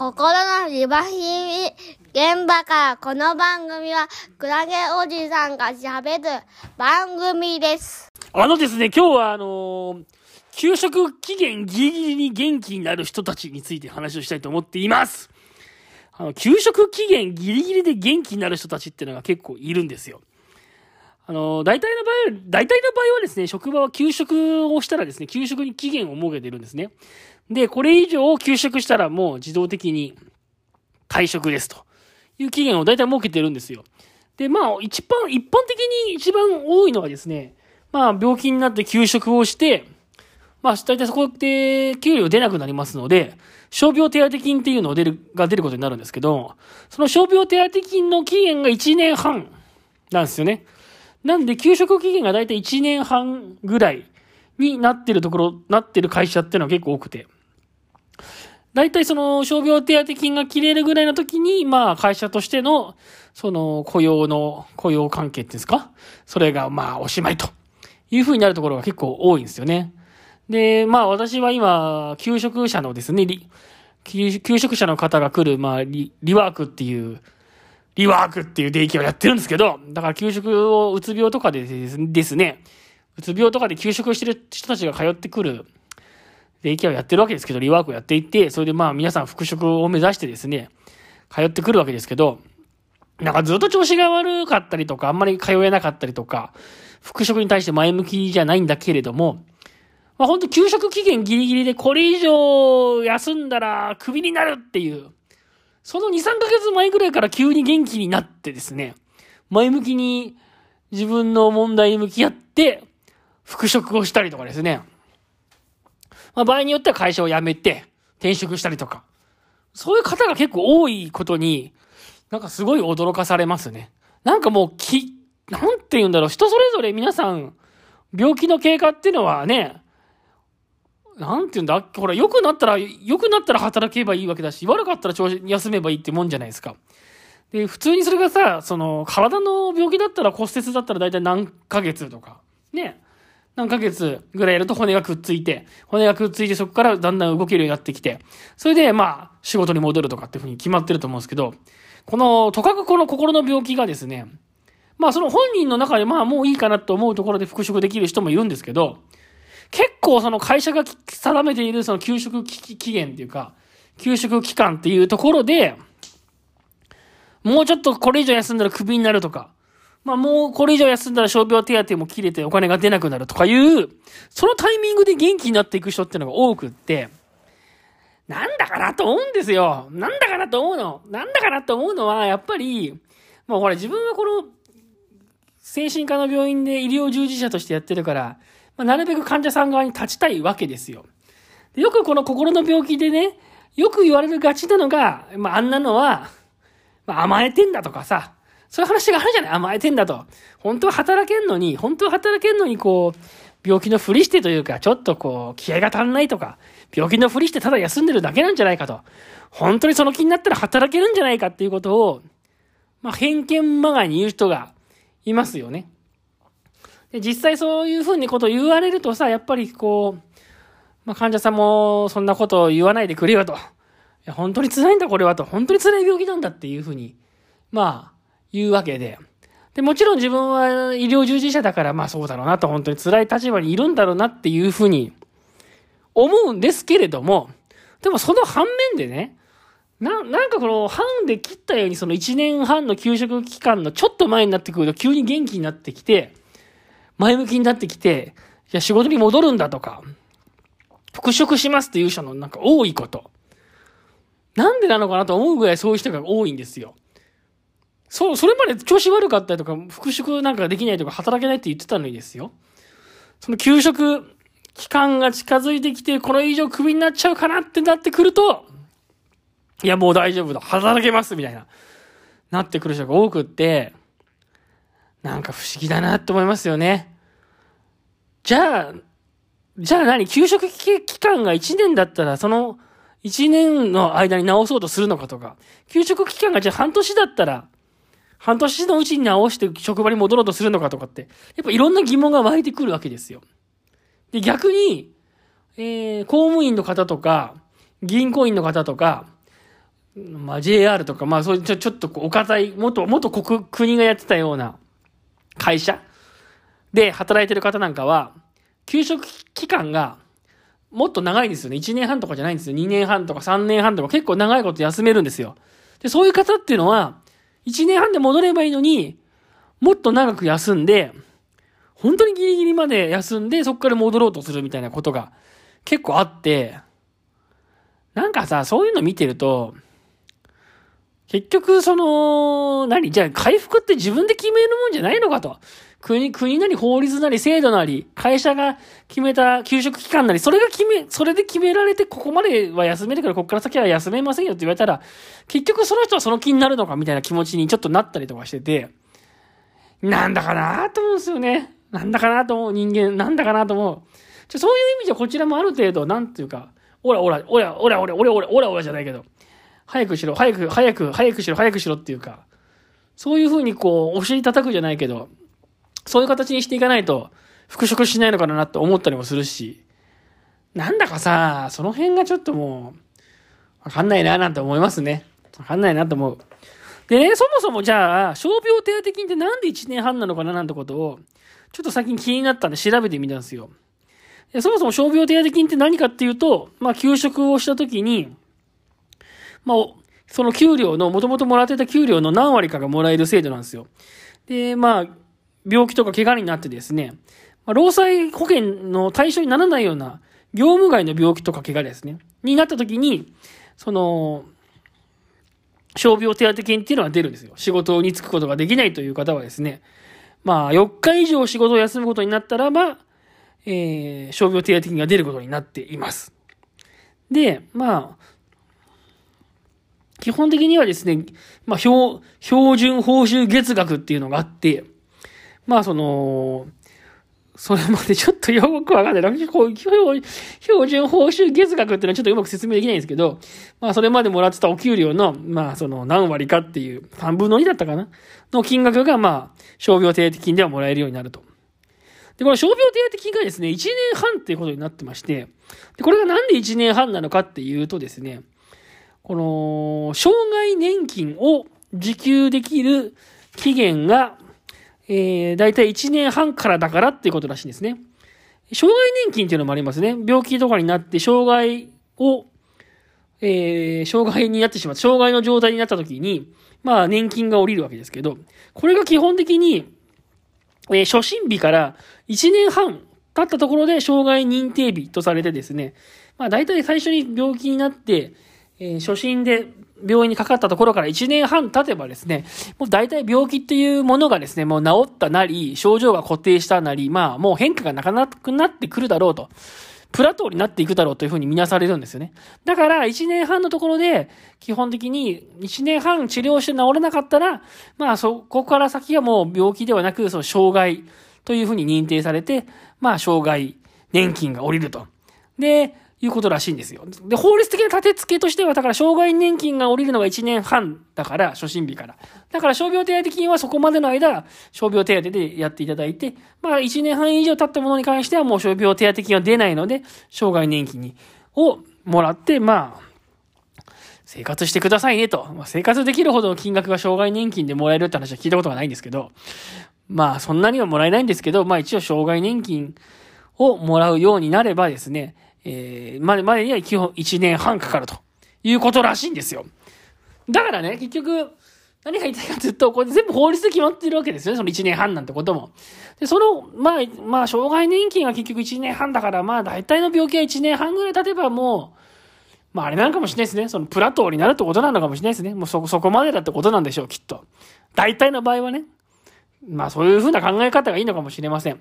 心のリバヒミ現場からこの番組はクラゲおじさんが喋る番組です。あのですね、今日はあのー給食期限ギリギリに元気になる人たちについて話をしたいと思っています。あの、給食期限ギリギリで元気になる人たちっていうのが結構いるんですよ。あの、大体の場合、大体の場合はですね、職場は給食をしたらですね、給食に期限を設けてるんですね。で、これ以上給食したらもう自動的に退職ですという期限を大体設けてるんですよ。で、まあ、一般、一般的に一番多いのはですね、まあ、病気になって休職をして、まあ、大体そこで給料出なくなりますので、傷病手当金っていうのを出る、が出ることになるんですけど、その傷病手当金の期限が1年半なんですよね。なんで、給食期限が大体1年半ぐらいになってるところ、なってる会社っていうのは結構多くて。大体その傷病手当金が切れるぐらいの時に、まあ会社としての、その雇用の、雇用関係っていうんですか？それがまあおしまいという風になるところが結構多いんですよね。で、まあ私は今、給食者のですね、リ給給食者の方が来る、まあリ、リワークっていう、リワークっていうデイケアをやってるんですけど、だから給食をうつ病とかでですね、うつ病とかで給食してる人たちが通ってくるデイケアをやってるわけですけど、リワークをやっていって、それでまあ皆さん復職を目指してですね、通ってくるわけですけど、なんかずっと調子が悪かったりとか、あんまり通えなかったりとか、復職に対して前向きじゃないんだけれども、まあ本当給食期限ギリギリでこれ以上休んだらクビになるっていう、その2、3ヶ月前ぐらいから急に元気になってですね、前向きに自分の問題に向き合って、復職をしたりとかですね。まあ場合によっては会社を辞めて転職したりとか。そういう方が結構多いことに、なんかすごい驚かされますね。なんかもうき、なんて言うんだろう、人それぞれ皆さん、病気の経過っていうのはね、なんて言うんだ、ほら、良くなったら、良くなったら働けばいいわけだし、悪かったら調子休めばいいってもんじゃないですか。で、普通にそれがさ、その、体の病気だったら骨折だったら大体何ヶ月とか、ね。何ヶ月ぐらいやると骨がくっついて、骨がくっついてそこからだんだん動けるようになってきて、それでまあ仕事に戻るとかっていうふうに決まってると思うんですけど、この、とかくこの心の病気がですね、まあその本人の中でまあもういいかなと思うところで復職できる人もいるんですけど、結構その会社が定めているその給食期限っていうか、給食期間っていうところで、もうちょっとこれ以上休んだらクビになるとか、まあもうこれ以上休んだら傷病手当も切れてお金が出なくなるとかいう、そのタイミングで元気になっていく人ってのが多くって、なんだかなと思うんですよ。なんだかなと思うの。なんだかなと思うのは、やっぱり、もうほら自分はこの、精神科の病院で医療従事者としてやってるから、まあ、なるべく患者さん側に立ちたいわけですよ。でよくこの心の病気でね、よく言われるがちなのが、まあ、あんなのは、まあ、甘えてんだとかさ、そういう話があるじゃない甘えてんだと。本当は働けんのに、本当は働けんのに、こう、病気のふりしてというか、ちょっとこう、気合が足んないとか、病気のふりしてただ休んでるだけなんじゃないかと。本当にその気になったら働けるんじゃないかっていうことを、まあ、偏見まがいに言う人がいますよね。で、実際そういうふうにことを言われるとさ、やっぱりこう、まあ、患者さんもそんなことを言わないでくれよと。いや、本当に辛いんだこれはと。本当に辛い病気なんだっていうふうに、まあ、言うわけで。で、もちろん自分は医療従事者だから、まあそうだろうなと、本当に辛い立場にいるんだろうなっていうふうに思うんですけれども、でもその反面でね、な、なんかこの半で切ったようにその1年半の休職期間のちょっと前になってくると急に元気になってきて、前向きになってきて、いや仕事に戻るんだとか、復職しますっていう人のなんか多いこと。なんでなのかなと思うぐらいそういう人が多いんですよ。そう、それまで調子悪かったりとか、復職なんかできないとか、働けないって言ってたのにですよ。その休職期間が近づいてきて、これ以上クビになっちゃうかなってなってくると、いや、もう大丈夫だ。働けますみたいな。なってくる人が多くって、なんか不思議だなって思いますよね。じゃあ、じゃあ何？休職期間が1年だったら、その1年の間に直そうとするのかとか、休職期間がじゃあ半年だったら、半年のうちに直して職場に戻ろうとするのかとかって、やっぱいろんな疑問が湧いてくるわけですよ。で、逆に、えー、公務員の方とか、銀行員の方とか、まあ JR とか、まあそういうちょちょっとこうお堅い、元、元国、国がやってたような会社で働いてる方なんかは、給食期間がもっと長いんですよね。1年半とかじゃないんですよ。2年半とか3年半とか結構長いこと休めるんですよ。で、そういう方っていうのは、1年半で戻ればいいのに、もっと長く休んで、本当にギリギリまで休んで、そこから戻ろうとするみたいなことが結構あって、なんかさ、そういうの見てると、結局、その、何？じゃあ回復って自分で決めるもんじゃないのかと。国、国なり法律なり制度なり、会社が決めた給食期間なり、それが決め、それで決められて、ここまでは休めるから、ここから先は休めませんよって言われたら、結局その人はその気になるのかみたいな気持ちにちょっとなったりとかしてて、なんだかなと思うんですよね。なんだかなと思う人間、なんだかなと思う。ちょそういう意味じゃこちらもある程度、なんていうか、オラオラ、オラ、オラ、オラ、オラ、オラ、オラ、オラじゃないけど、早くしろ、早く、早く、早くしろ、早くしろっていうか、そういうふうにこう、お尻叩くじゃないけど、そういう形にしていかないと、復職しないのかなって思ったりもするし、なんだかさ、その辺がちょっともう、わかんないななんて思いますね。わかんないなと思う。でね、そもそもじゃあ、傷病手当金ってなんで1年半なのかななんてことを、ちょっと最近気になったんで調べてみたんですよ。でそもそも傷病手当金って何かっていうと、まあ、休職をした時に、まあ、その給料の、もともともらってた給料の何割かがもらえる制度なんですよ。で、まあ、病気とか怪我になってですね、まあ、労災保険の対象にならないような、業務外の病気とか怪我ですね、になった時に、その、傷病手当金っていうのが出るんですよ。仕事に就くことができないという方はですね、まあ、4日以上仕事を休むことになったらば、えー、傷病手当金が出ることになっています。で、まあ、基本的にはですね、まあ、標、標準報酬月額っていうのがあって、まあ、その、それまでちょっとよくわかんない。標準報酬月額っていうのはちょっとうまく説明できないんですけど、まあそれまでもらってたお給料の、まあその何割かっていう、半分の2だったかな？の金額がまあ、傷病手当金ではもらえるようになると。で、この傷病手当金がですね、1年半っていうことになってまして、で、これがなんで1年半なのかっていうとですね、この、障害年金を受給できる期限が、えー、だいたい1年半からだからっていうことらしいんですね。障害年金っていうのもありますね。病気とかになって障害を、えー、障害になってしまった、障害の状態になった時に、まあ年金が降りるわけですけど、これが基本的に、えー、初診日から1年半経ったところで障害認定日とされてですね、まあ大体最初に病気になって、えー、初診で病院にかかったところから1年半経てばですね、もう大体病気っていうものがですね、もう治ったなり、症状が固定したなり、まあもう変化がなかなくなってくるだろうと。プラトーになっていくだろうというふうに見なされるんですよね。だから、1年半のところで、基本的に1年半治療して治れなかったら、まあそこから先はもう病気ではなく、その障害というふうに認定されて、まあ障害年金が下りると。で、いうことらしいんですよ。で、法律的な立て付けとしては、だから、障害年金が降りるのが1年半だから、初診日から。だから、傷病手当金はそこまでの間、傷病手当でやっていただいて、まあ、1年半以上経ったものに関しては、もう傷病手当金は出ないので、障害年金に、をもらって、まあ、生活してくださいねと。まあ、生活できるほどの金額が障害年金でもらえるって話は聞いたことがないんですけど、まあ、そんなにはもらえないんですけど、まあ一応障害年金をもらうようになればですね、えー、まで、までには基本1年半かかるということらしいんですよ。だからね、結局、何が言いたいかというと、これ全部法律で決まってるわけですよね、その1年半なんてことも。で、その、まあ、まあ、障害年金が結局1年半だから、まあ、大体の病気は1年半ぐらい経てばもう、まあ、あれなのかもしれないですね。そのプラトーになるってことなのかもしれないですね。もうそ、そこまでだってことなんでしょう、きっと。大体の場合はね。まあ、そういうふうな考え方がいいのかもしれません。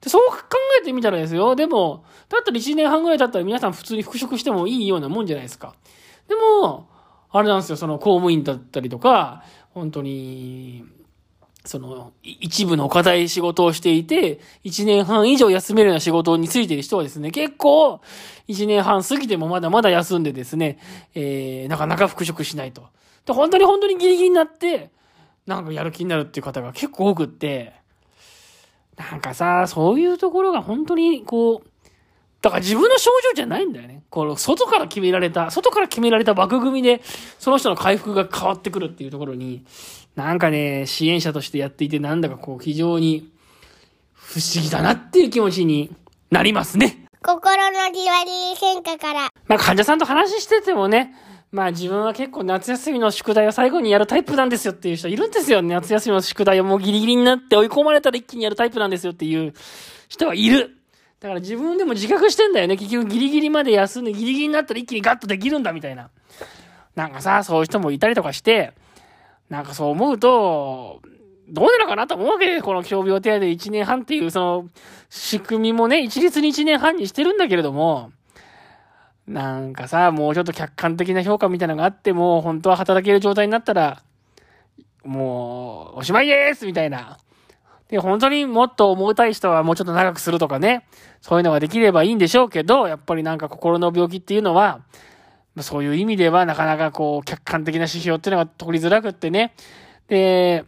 で、そう考えてみたらですよ。でも、だったら1年半ぐらい経ったら皆さん普通に復職してもいいようなもんじゃないですか。でも、あれなんですよ、その公務員だったりとか、本当に、その、一部の課題仕事をしていて、1年半以上休めるような仕事についている人はですね、結構、1年半過ぎてもまだまだ休んでですね、えー、なかなか復職しないと。で、本当に本当にギリギリになって、なんかやる気になるっていう方が結構多くって、なんかさ、そういうところが本当にこう、だから自分の症状じゃないんだよね。この外から決められた、外から決められた枠組みで、その人の回復が変わってくるっていうところに、なんかね、支援者としてやっていて、なんだかこう、非常に不思議だなっていう気持ちになりますね。心のリワリー変化から。まあ患者さんと話しててもね、まあ自分は結構夏休みの宿題を最後にやるタイプなんですよっていう人いるんですよね。夏休みの宿題をもうギリギリになって追い込まれたら一気にやるタイプなんですよっていう人はいる。だから自分でも自覚してんだよね。結局ギリギリまで休んでギリギリになったら一気にガッとできるんだみたいな。なんかさ、そういう人もいたりとかして、なんかそう思うと、どうなのかなと思うわけで、この傷病手当1年半っていうその仕組みもね、一律に1年半にしてるんだけれども、なんかさ、もうちょっと客観的な評価みたいなのがあっても、本当は働ける状態になったら、もう、おしまいですみたいな。で、本当にもっと思いたい人はもうちょっと長くするとかね、そういうのができればいいんでしょうけど、やっぱりなんか心の病気っていうのは、そういう意味ではなかなかこう、客観的な指標っていうのが取りづらくってね。で、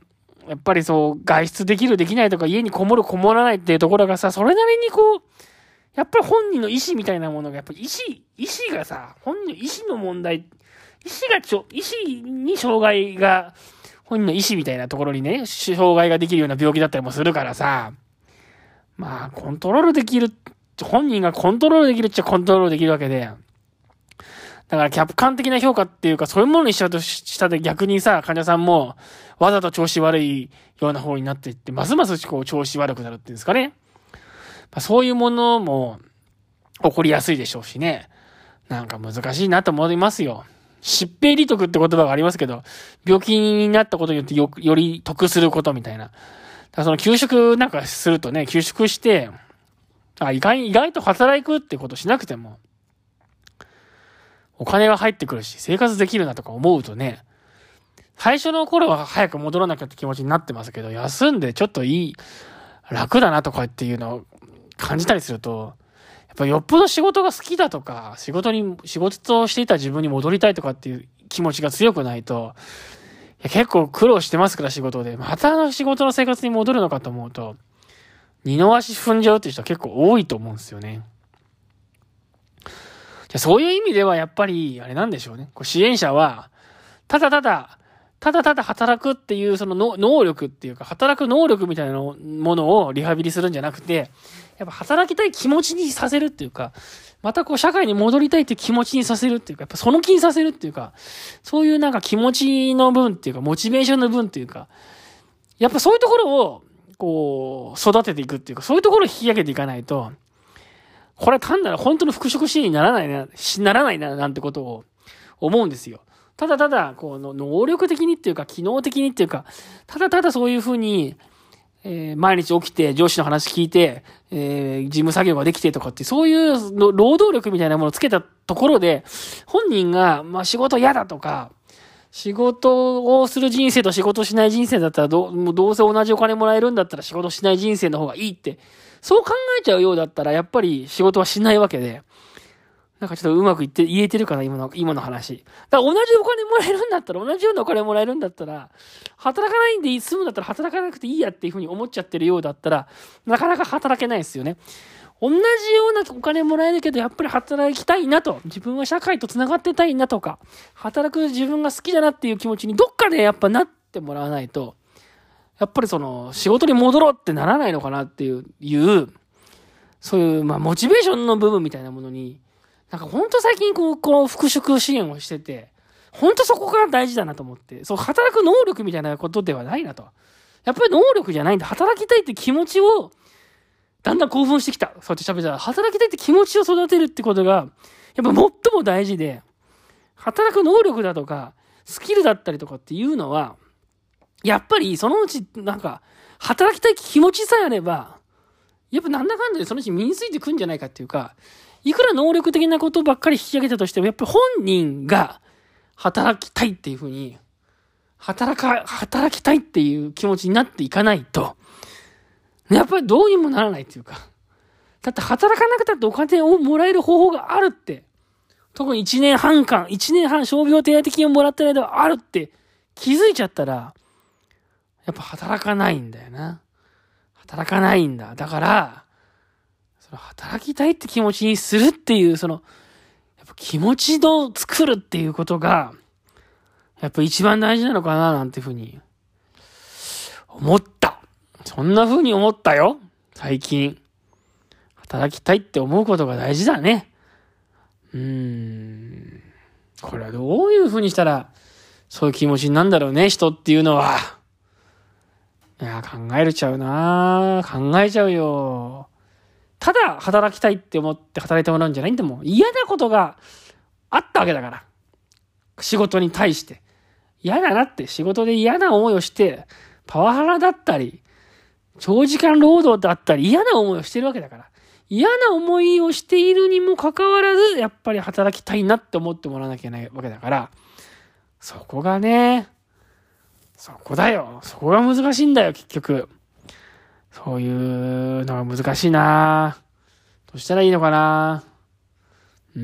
やっぱりそう、外出できるできないとか、家にこもるこもらないっていうところがさ、それなりにこう、やっぱり本人の意思みたいなものが、やっぱり意思、意思がさ、本人の意思の問題、意思がちょ、意思に障害が、本人の意思みたいなところにね、障害ができるような病気だったりもするからさ、まあ、コントロールできる、本人がコントロールできるっちゃコントロールできるわけで、だから客観的な評価っていうか、そういうものにしちゃうとしたで逆にさ、患者さんもわざと調子悪いような方になっていって、ますますこう調子悪くなるっていうんですかね。まあ、そういうものも起こりやすいでしょうしね。なんか難しいなと思いますよ。疾病利得って言葉がありますけど、病気になったことによってよより得することみたいな。だからその休職なんかするとね、休職して、あ意外意外と働くってことしなくても、お金が入ってくるし、生活できるなとか思うとね、最初の頃は早く戻らなきゃって気持ちになってますけど、休んでちょっといい、楽だなとかっていうのを感じたりすると、やっぱよっぽど仕事が好きだとか、仕事に、仕事としていた自分に戻りたいとかっていう気持ちが強くないと、いや結構苦労してますから仕事で、またあの仕事の生活に戻るのかと思うと、二の足踏んじゃうっていう人は結構多いと思うんですよね。じゃそういう意味ではやっぱり、あれなんでしょうね。こう支援者は、ただただ、ただただ働くっていうそのの能力っていうか、働く能力みたいなものをリハビリするんじゃなくて、やっぱ働きたい気持ちにさせるっていうか、またこう社会に戻りたいっていう気持ちにさせるっていうか、やっぱその気にさせるっていうか、そういうなんか気持ちの分っていうか、モチベーションの分っていうか、やっぱそういうところを、こう、育てていくっていうか、そういうところを引き上げていかないと、これ単なる本当の復職支援にならないな、ならないな、なんてことを思うんですよ。ただただ、この、能力的にっていうか、機能的にっていうか、ただただそういうふうに、えー、毎日起きて上司の話聞いて、えー、事務作業ができてとかって、そういうの労働力みたいなものをつけたところで、本人が、まあ仕事嫌だとか、仕事をする人生と仕事しない人生だったらど、もうどうせ同じお金もらえるんだったら仕事しない人生の方がいいって、そう考えちゃうようだったら、やっぱり仕事はしないわけで、なんかちょっとうまく言って、言えてるかな、今の、今の話。だから同じお金もらえるんだったら、同じようなお金もらえるんだったら、働かないんで済むんだったら働かなくていいやっていうふうに思っちゃってるようだったら、なかなか働けないですよね。同じようなお金もらえるけど、やっぱり働きたいなと、自分は社会と繋がってたいなとか、働く自分が好きだなっていう気持ちにどっかでやっぱなってもらわないと、やっぱりその、仕事に戻ろうってならないのかなっていう、いうそういう、まあ、モチベーションの部分みたいなものに、なんかほんと最近こう、この復職支援をしてて、ほんとそこが大事だなと思って、そう、働く能力みたいなことではないなと。やっぱり能力じゃないんだ。働きたいって気持ちを、だんだん興奮してきた。そうやって喋ったら、働きたいって気持ちを育てるってことが、やっぱ最も大事で、働く能力だとか、スキルだったりとかっていうのは、やっぱりそのうち、なんか、働きたい気持ちさえあれば、やっぱなんだかんだでそのうち身についてくんじゃないかっていうか、いくら能力的なことばっかり引き上げたとしても、やっぱり本人が働きたいっていうふうに、働か、働きたいっていう気持ちになっていかないと、やっぱりどうにもならないっていうか。だって働かなくたってお金をもらえる方法があるって。特に1年半間、1年半傷病手当金をもらってない間あるって気づいちゃったら、やっぱ働かないんだよな。働かないんだ。だから、その働きたいって気持ちにするっていう、その、やっぱ気持ちの作るっていうことが、やっぱ一番大事なのかな、なんていうふうに、思った。そんな風に思ったよ。最近。働きたいって思うことが大事だね。うーん。これはどういう風にしたら、そういう気持ちになんだろうね、人っていうのは。いや、考えるちゃうな考えちゃうよ。ただ働きたいって思って働いてもらうんじゃないんだもん。嫌なことがあったわけだから。仕事に対して。嫌だなって仕事で嫌な思いをして、パワハラだったり、長時間労働だったり嫌な思いをしてるわけだから。嫌な思いをしているにもかかわらず、やっぱり働きたいなって思ってもらわなきゃいけないわけだから、そこがね、そこだよ。そこが難しいんだよ、結局。そういうのが難しいなどうしたらいいのかなうー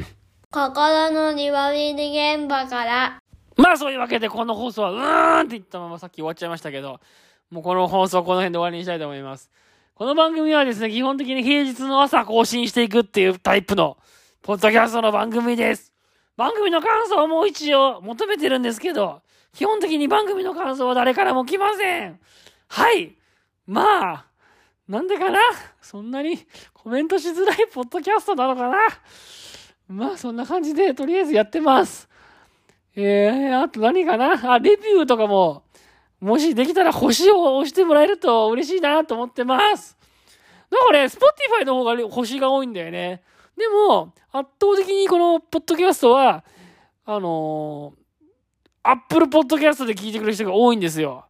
ん。心の庭見り現場から。まあそういうわけでこの放送はうーんって言ったままさっき終わっちゃいましたけど、もうこの放送はこの辺で終わりにしたいと思います。この番組はですね、基本的に平日の朝更新していくっていうタイプの、ポッドキャストの番組です。番組の感想も一応求めてるんですけど、基本的に番組の感想は誰からも来ません。はい。まあ、なんでかな？そんなにコメントしづらいポッドキャストなのかな？まあ、そんな感じで、とりあえずやってます。えー、あと何かな？あ、レビューとかも、もしできたら星を押してもらえると嬉しいなと思ってます。なんかね、スポティファイの方が星が多いんだよね。でも、圧倒的にこのポッドキャストは、あのー、アップルポッドキャストで聞いてくれる人が多いんですよ。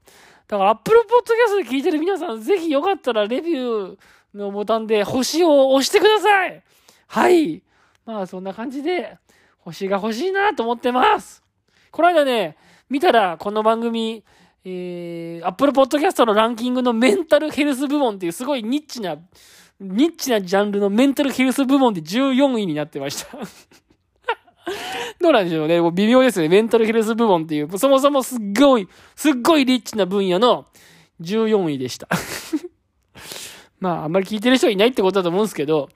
だからアップルポッドキャストで聞いてる皆さん、ぜひよかったらレビューのボタンで星を押してください。はい。まあそんな感じで、星が欲しいなと思ってます。この間ね、見たらこの番組、えー、アップルポッドキャストのランキングのメンタルヘルス部門っていうすごいニッチなニッチなジャンルのメンタルヘルス部門で14位になってましたどうなんでしょうね。もう微妙ですね。メンタルヘルス部門っていう、そもそもすっごい、すっごいリッチな分野の14位でした まあ、あんまり聞いてる人いないってことだと思うんですけど、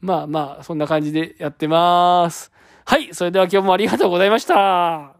まあまあ、そんな感じでやってます。はい。それでは今日もありがとうございました。